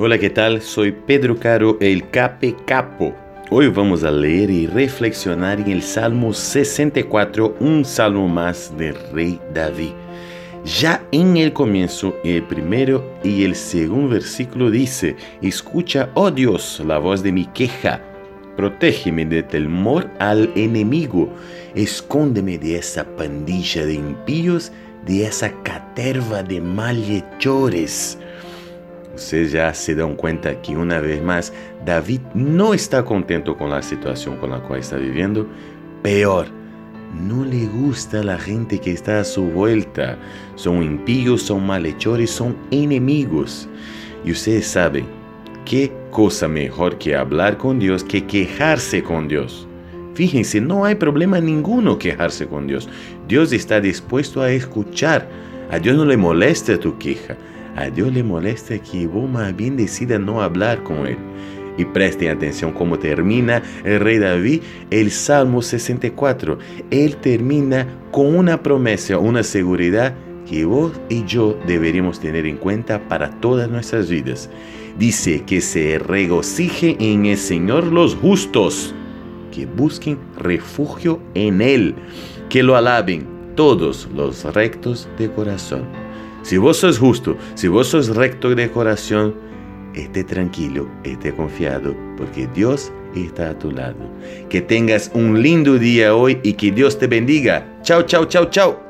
Hola, ¿qué tal? Soy Pedro Caro, el Cape Capo. Hoy vamos a leer y reflexionar en el Salmo 64, un salmo más del rey David. Ya en el comienzo, el primero y el segundo versículo dice, Escucha, oh Dios, la voz de mi queja. Protégeme de temor al enemigo. Escóndeme de esa pandilla de impíos, de esa caterva de malhechores Ustedes ya se dan cuenta que una vez más David no está contento con la situación con la cual está viviendo. Peor, no le gusta la gente que está a su vuelta. Son impíos, son malhechores, son enemigos. Y ustedes saben, ¿qué cosa mejor que hablar con Dios que quejarse con Dios? Fíjense, no hay problema ninguno quejarse con Dios. Dios está dispuesto a escuchar. A Dios no le molesta tu queja. A Dios le molesta que vos más bien decida no hablar con Él. Y presten atención cómo termina el rey David el Salmo 64. Él termina con una promesa, una seguridad que vos y yo deberíamos tener en cuenta para todas nuestras vidas. Dice que se regocijen en el Señor los justos, que busquen refugio en Él, que lo alaben todos los rectos de corazón. Si vos sos justo, si vos sos recto de corazón, esté tranquilo, esté confiado, porque Dios está a tu lado. Que tengas un lindo día hoy y que Dios te bendiga. Chao, chao, chao, chao.